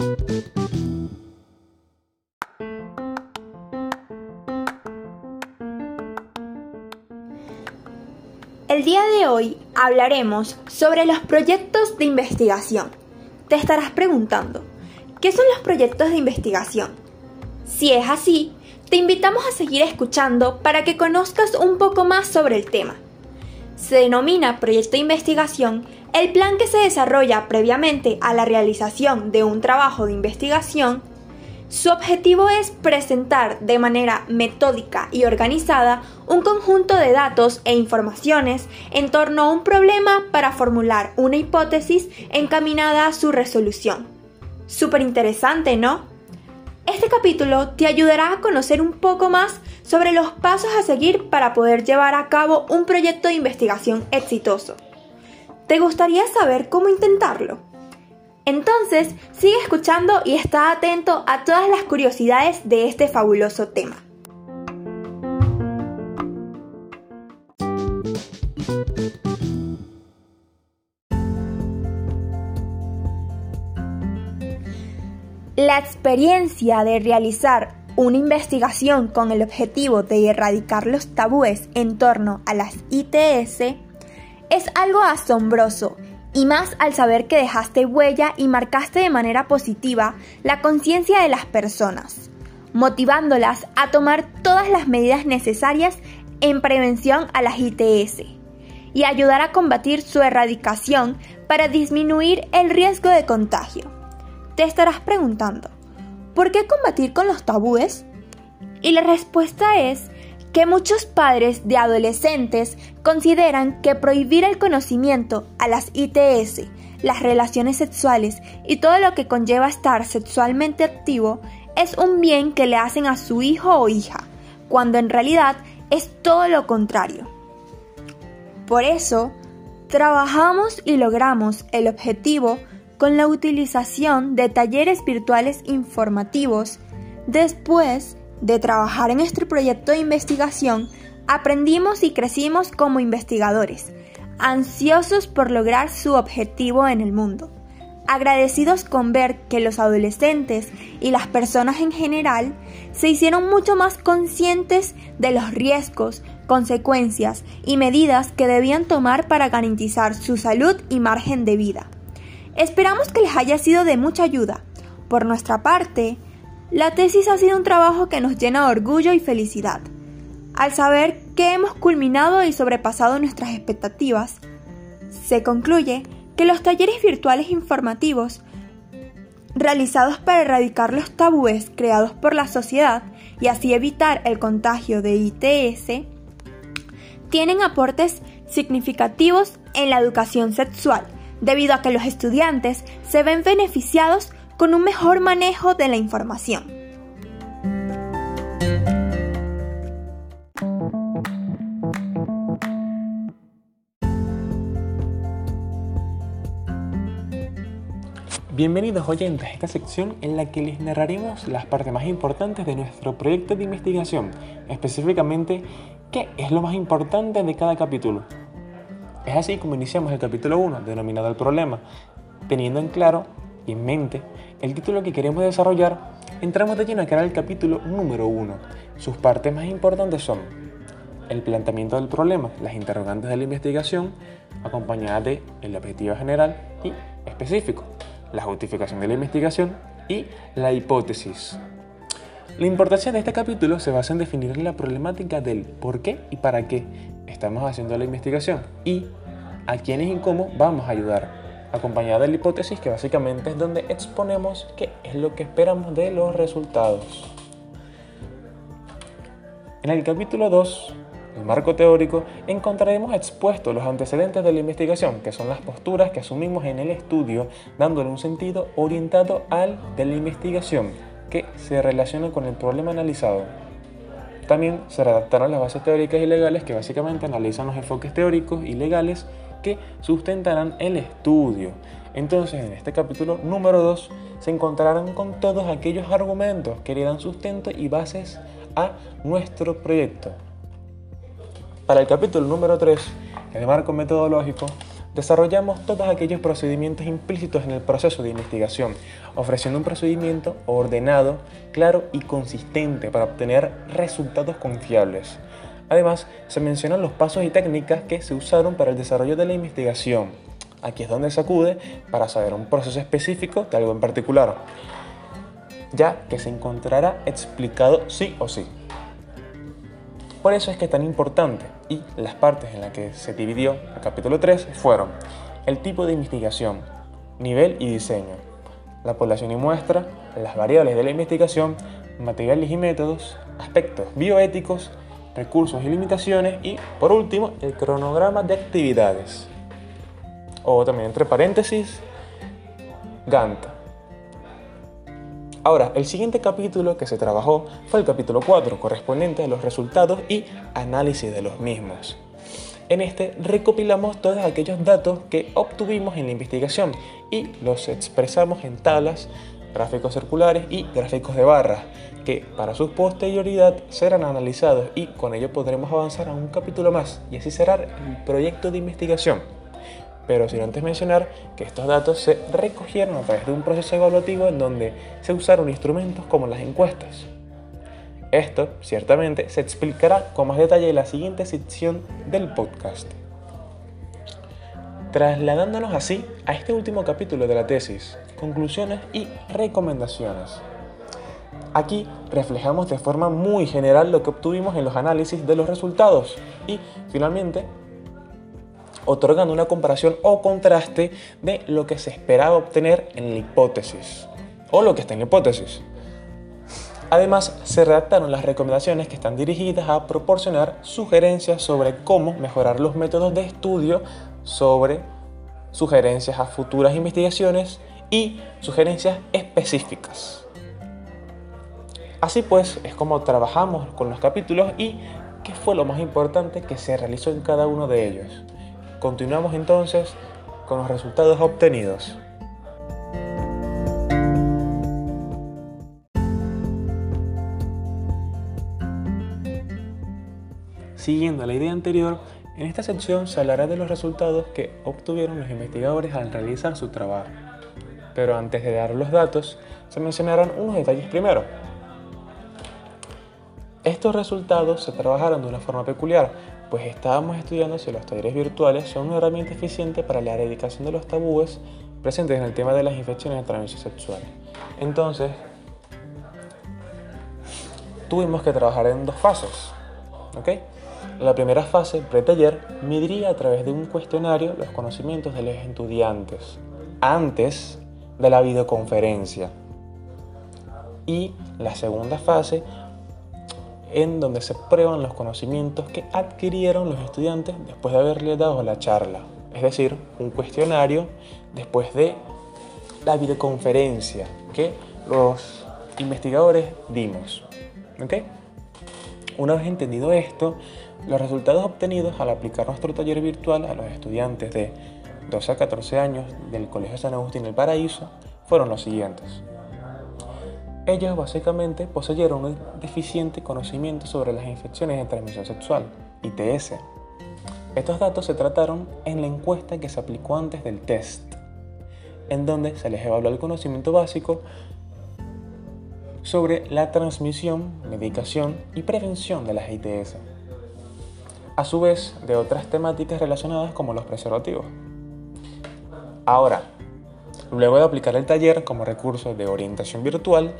El día de hoy hablaremos sobre los proyectos de investigación. Te estarás preguntando, ¿qué son los proyectos de investigación? Si es así, te invitamos a seguir escuchando para que conozcas un poco más sobre el tema. Se denomina proyecto de investigación el plan que se desarrolla previamente a la realización de un trabajo de investigación su objetivo es presentar de manera metódica y organizada un conjunto de datos e informaciones en torno a un problema para formular una hipótesis encaminada a su resolución. Súper interesante, ¿no? Este capítulo te ayudará a conocer un poco más sobre los pasos a seguir para poder llevar a cabo un proyecto de investigación exitoso. ¿Te gustaría saber cómo intentarlo? Entonces, sigue escuchando y está atento a todas las curiosidades de este fabuloso tema. La experiencia de realizar una investigación con el objetivo de erradicar los tabúes en torno a las ITS es algo asombroso y más al saber que dejaste huella y marcaste de manera positiva la conciencia de las personas, motivándolas a tomar todas las medidas necesarias en prevención a las ITS y ayudar a combatir su erradicación para disminuir el riesgo de contagio. Te estarás preguntando, ¿por qué combatir con los tabúes? Y la respuesta es que muchos padres de adolescentes consideran que prohibir el conocimiento a las ITS, las relaciones sexuales y todo lo que conlleva estar sexualmente activo es un bien que le hacen a su hijo o hija, cuando en realidad es todo lo contrario. Por eso, trabajamos y logramos el objetivo con la utilización de talleres virtuales informativos después de trabajar en este proyecto de investigación, aprendimos y crecimos como investigadores, ansiosos por lograr su objetivo en el mundo, agradecidos con ver que los adolescentes y las personas en general se hicieron mucho más conscientes de los riesgos, consecuencias y medidas que debían tomar para garantizar su salud y margen de vida. Esperamos que les haya sido de mucha ayuda. Por nuestra parte, la tesis ha sido un trabajo que nos llena de orgullo y felicidad. Al saber que hemos culminado y sobrepasado nuestras expectativas, se concluye que los talleres virtuales informativos realizados para erradicar los tabúes creados por la sociedad y así evitar el contagio de ITS, tienen aportes significativos en la educación sexual, debido a que los estudiantes se ven beneficiados con un mejor manejo de la información. Bienvenidos oyentes a esta sección en la que les narraremos las partes más importantes de nuestro proyecto de investigación, específicamente qué es lo más importante de cada capítulo. Es así como iniciamos el capítulo 1, denominado el problema, teniendo en claro y en mente el título que queremos desarrollar, entramos de lleno a crear el capítulo número 1. Sus partes más importantes son el planteamiento del problema, las interrogantes de la investigación, acompañadas de el objetivo general y específico, la justificación de la investigación y la hipótesis. La importancia de este capítulo se basa en definir la problemática del por qué y para qué estamos haciendo la investigación y a quiénes y cómo vamos a ayudar acompañada de la hipótesis que básicamente es donde exponemos qué es lo que esperamos de los resultados. En el capítulo 2, el marco teórico, encontraremos expuestos los antecedentes de la investigación, que son las posturas que asumimos en el estudio, dándole un sentido orientado al de la investigación, que se relaciona con el problema analizado. También se redactaron las bases teóricas y legales que básicamente analizan los enfoques teóricos y legales que sustentarán el estudio. Entonces, en este capítulo número 2 se encontrarán con todos aquellos argumentos que le dan sustento y bases a nuestro proyecto. Para el capítulo número 3, el marco metodológico, desarrollamos todos aquellos procedimientos implícitos en el proceso de investigación, ofreciendo un procedimiento ordenado, claro y consistente para obtener resultados confiables. Además, se mencionan los pasos y técnicas que se usaron para el desarrollo de la investigación. Aquí es donde se acude para saber un proceso específico de algo en particular, ya que se encontrará explicado sí o sí. Por eso es que es tan importante y las partes en las que se dividió el capítulo 3 fueron el tipo de investigación, nivel y diseño, la población y muestra, las variables de la investigación, materiales y métodos, aspectos bioéticos, recursos y limitaciones y, por último, el cronograma de actividades. O también entre paréntesis, Gantt. Ahora, el siguiente capítulo que se trabajó fue el capítulo 4, correspondiente a los resultados y análisis de los mismos. En este recopilamos todos aquellos datos que obtuvimos en la investigación y los expresamos en tablas, gráficos circulares y gráficos de barras, que para su posterioridad serán analizados y con ello podremos avanzar a un capítulo más y así será el proyecto de investigación pero sin antes mencionar que estos datos se recogieron a través de un proceso evaluativo en donde se usaron instrumentos como las encuestas. Esto, ciertamente, se explicará con más detalle en la siguiente sección del podcast. Trasladándonos así a este último capítulo de la tesis, conclusiones y recomendaciones. Aquí reflejamos de forma muy general lo que obtuvimos en los análisis de los resultados y finalmente otorgando una comparación o contraste de lo que se esperaba obtener en la hipótesis o lo que está en la hipótesis. Además, se redactaron las recomendaciones que están dirigidas a proporcionar sugerencias sobre cómo mejorar los métodos de estudio, sobre sugerencias a futuras investigaciones y sugerencias específicas. Así pues, es como trabajamos con los capítulos y qué fue lo más importante que se realizó en cada uno de ellos. Continuamos entonces con los resultados obtenidos. Siguiendo la idea anterior, en esta sección se hablará de los resultados que obtuvieron los investigadores al realizar su trabajo. Pero antes de dar los datos, se mencionarán unos detalles primero. Estos resultados se trabajaron de una forma peculiar, pues estábamos estudiando si los talleres virtuales son una herramienta eficiente para la erradicación de los tabúes presentes en el tema de las infecciones de transmisión sexual. Entonces, tuvimos que trabajar en dos fases. ¿okay? La primera fase, pre-taller, mediría a través de un cuestionario los conocimientos de los estudiantes antes de la videoconferencia. Y la segunda fase en donde se prueban los conocimientos que adquirieron los estudiantes después de haberle dado la charla. Es decir, un cuestionario después de la videoconferencia que los investigadores dimos. Una vez entendido esto, los resultados obtenidos al aplicar nuestro taller virtual a los estudiantes de 12 a 14 años del Colegio San Agustín del Paraíso fueron los siguientes. Ellos básicamente poseyeron un deficiente conocimiento sobre las infecciones de transmisión sexual, ITS. Estos datos se trataron en la encuesta que se aplicó antes del test, en donde se les evaluó el conocimiento básico sobre la transmisión, medicación y prevención de las ITS, a su vez de otras temáticas relacionadas como los preservativos. Ahora, Luego de aplicar el taller como recurso de orientación virtual,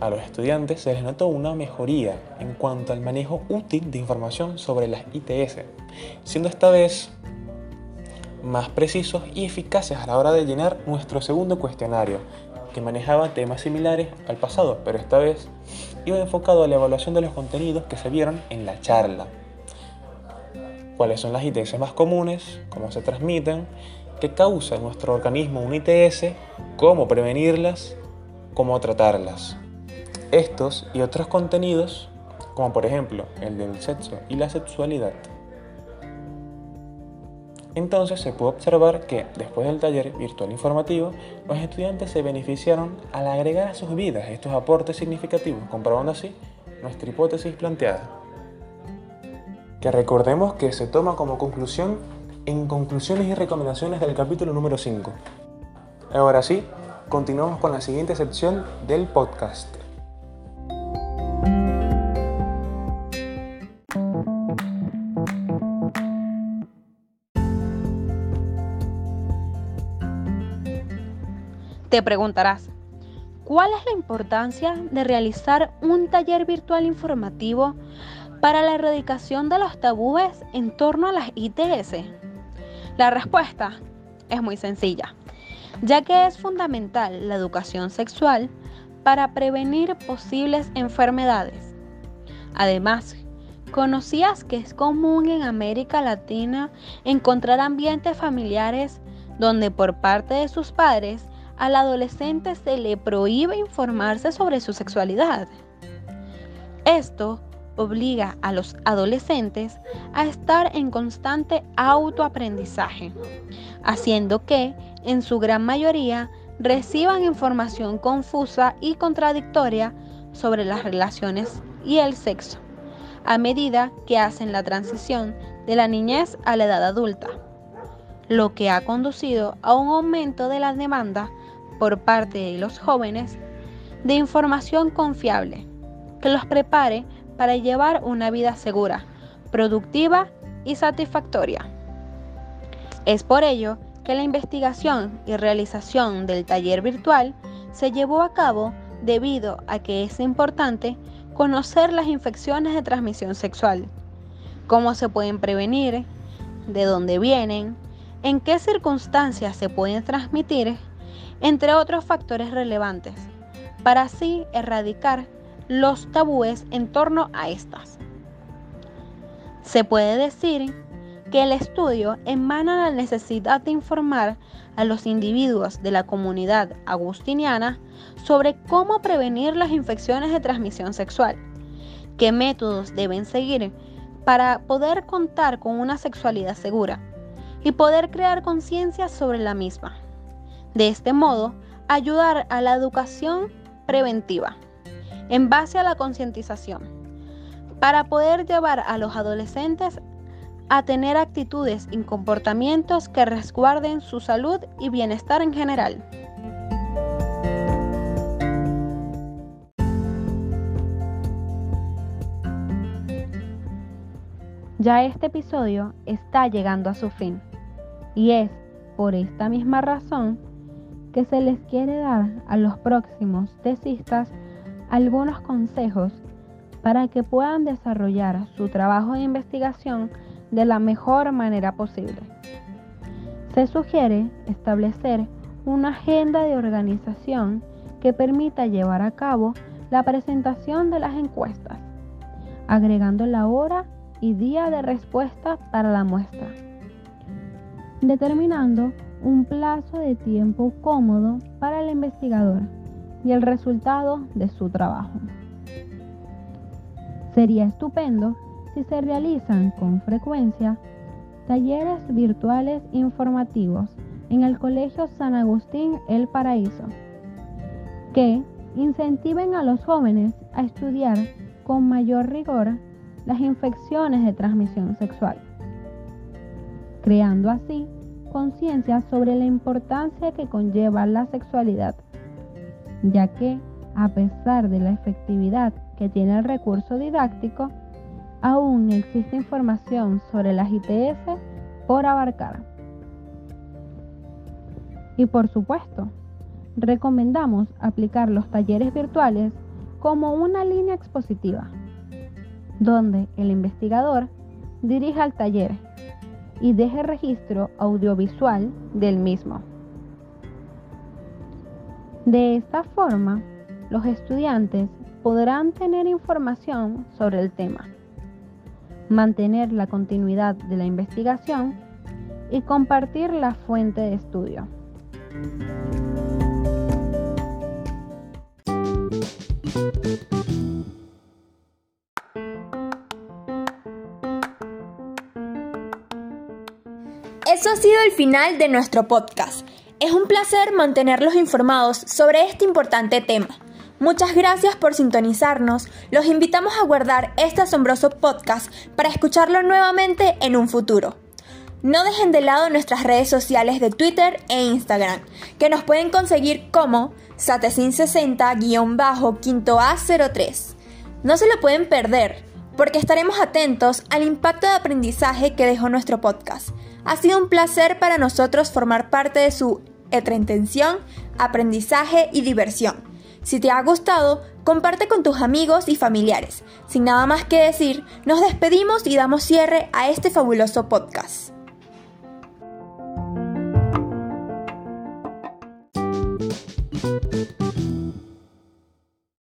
a los estudiantes se les notó una mejoría en cuanto al manejo útil de información sobre las ITS, siendo esta vez más precisos y eficaces a la hora de llenar nuestro segundo cuestionario, que manejaba temas similares al pasado, pero esta vez iba enfocado a la evaluación de los contenidos que se vieron en la charla. ¿Cuáles son las ITS más comunes? ¿Cómo se transmiten? qué causa en nuestro organismo un ITS, cómo prevenirlas, cómo tratarlas. Estos y otros contenidos, como por ejemplo el del sexo y la sexualidad. Entonces se puede observar que después del taller virtual informativo, los estudiantes se beneficiaron al agregar a sus vidas estos aportes significativos, comprobando así nuestra hipótesis planteada. Que recordemos que se toma como conclusión en conclusiones y recomendaciones del capítulo número 5. Ahora sí, continuamos con la siguiente sección del podcast. Te preguntarás, ¿cuál es la importancia de realizar un taller virtual informativo para la erradicación de los tabúes en torno a las ITS? La respuesta es muy sencilla, ya que es fundamental la educación sexual para prevenir posibles enfermedades. Además, ¿conocías que es común en América Latina encontrar ambientes familiares donde por parte de sus padres al adolescente se le prohíbe informarse sobre su sexualidad. Esto obliga a los adolescentes a estar en constante autoaprendizaje, haciendo que, en su gran mayoría, reciban información confusa y contradictoria sobre las relaciones y el sexo, a medida que hacen la transición de la niñez a la edad adulta, lo que ha conducido a un aumento de la demanda por parte de los jóvenes de información confiable que los prepare para llevar una vida segura, productiva y satisfactoria. Es por ello que la investigación y realización del taller virtual se llevó a cabo debido a que es importante conocer las infecciones de transmisión sexual, cómo se pueden prevenir, de dónde vienen, en qué circunstancias se pueden transmitir entre otros factores relevantes, para así erradicar los tabúes en torno a estas. Se puede decir que el estudio emana la necesidad de informar a los individuos de la comunidad agustiniana sobre cómo prevenir las infecciones de transmisión sexual, qué métodos deben seguir para poder contar con una sexualidad segura y poder crear conciencia sobre la misma. De este modo, ayudar a la educación preventiva en base a la concientización para poder llevar a los adolescentes a tener actitudes y comportamientos que resguarden su salud y bienestar en general. Ya este episodio está llegando a su fin y es por esta misma razón que se les quiere dar a los próximos tesistas algunos consejos para que puedan desarrollar su trabajo de investigación de la mejor manera posible. Se sugiere establecer una agenda de organización que permita llevar a cabo la presentación de las encuestas, agregando la hora y día de respuesta para la muestra, determinando un plazo de tiempo cómodo para el investigador y el resultado de su trabajo. Sería estupendo si se realizan con frecuencia talleres virtuales informativos en el Colegio San Agustín El Paraíso, que incentiven a los jóvenes a estudiar con mayor rigor las infecciones de transmisión sexual, creando así conciencia sobre la importancia que conlleva la sexualidad, ya que, a pesar de la efectividad que tiene el recurso didáctico, aún existe información sobre las ITS por abarcar. Y por supuesto, recomendamos aplicar los talleres virtuales como una línea expositiva, donde el investigador dirija el taller y deje registro audiovisual del mismo. De esta forma, los estudiantes podrán tener información sobre el tema, mantener la continuidad de la investigación y compartir la fuente de estudio. Eso ha sido el final de nuestro podcast. Es un placer mantenerlos informados sobre este importante tema. Muchas gracias por sintonizarnos. Los invitamos a guardar este asombroso podcast para escucharlo nuevamente en un futuro. No dejen de lado nuestras redes sociales de Twitter e Instagram, que nos pueden conseguir como satecin60-a03. No se lo pueden perder, porque estaremos atentos al impacto de aprendizaje que dejó nuestro podcast. Ha sido un placer para nosotros formar parte de su entretención, aprendizaje y diversión. Si te ha gustado, comparte con tus amigos y familiares. Sin nada más que decir, nos despedimos y damos cierre a este fabuloso podcast.